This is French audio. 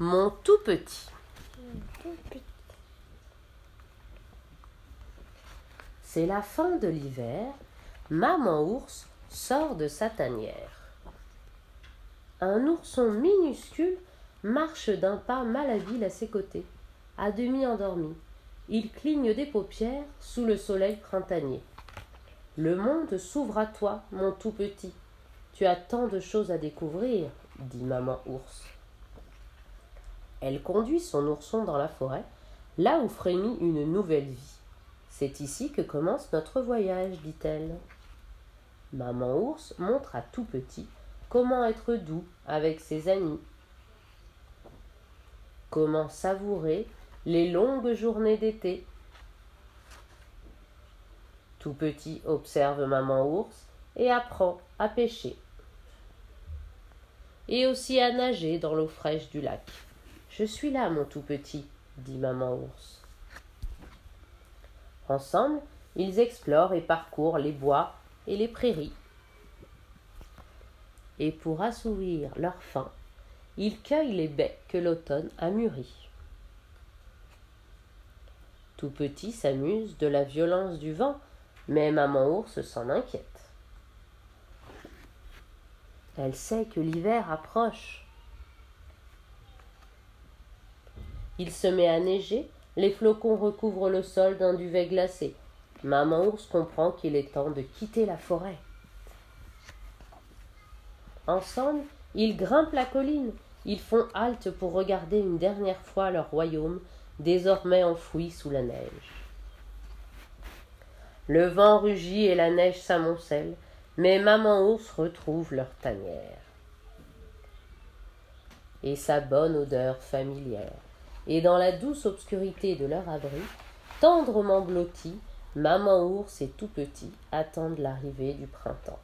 Mon tout petit. C'est la fin de l'hiver. Maman ours sort de sa tanière. Un ourson minuscule marche d'un pas malhabile à ses côtés, à demi endormi. Il cligne des paupières sous le soleil printanier. Le monde s'ouvre à toi, mon tout petit. Tu as tant de choses à découvrir, dit maman ours. Elle conduit son ourson dans la forêt, là où frémit une nouvelle vie. C'est ici que commence notre voyage, dit-elle. Maman ours montre à tout petit comment être doux avec ses amis, comment savourer les longues journées d'été tout petit observe maman ours et apprend à pêcher. Et aussi à nager dans l'eau fraîche du lac. Je suis là, mon tout petit, dit maman ours. Ensemble, ils explorent et parcourent les bois et les prairies. Et pour assouvir leur faim, ils cueillent les baies que l'automne a mûries. Tout petit s'amuse de la violence du vent mais maman ours s'en inquiète. Elle sait que l'hiver approche. Il se met à neiger, les flocons recouvrent le sol d'un duvet glacé. Maman ours comprend qu'il est temps de quitter la forêt. Ensemble, ils grimpent la colline. Ils font halte pour regarder une dernière fois leur royaume, désormais enfoui sous la neige. Le vent rugit et la neige s'amoncelle, mais maman ours retrouve leur tanière. Et sa bonne odeur familière. Et dans la douce obscurité de leur abri, tendrement blottis, maman ours et tout petit attendent l'arrivée du printemps.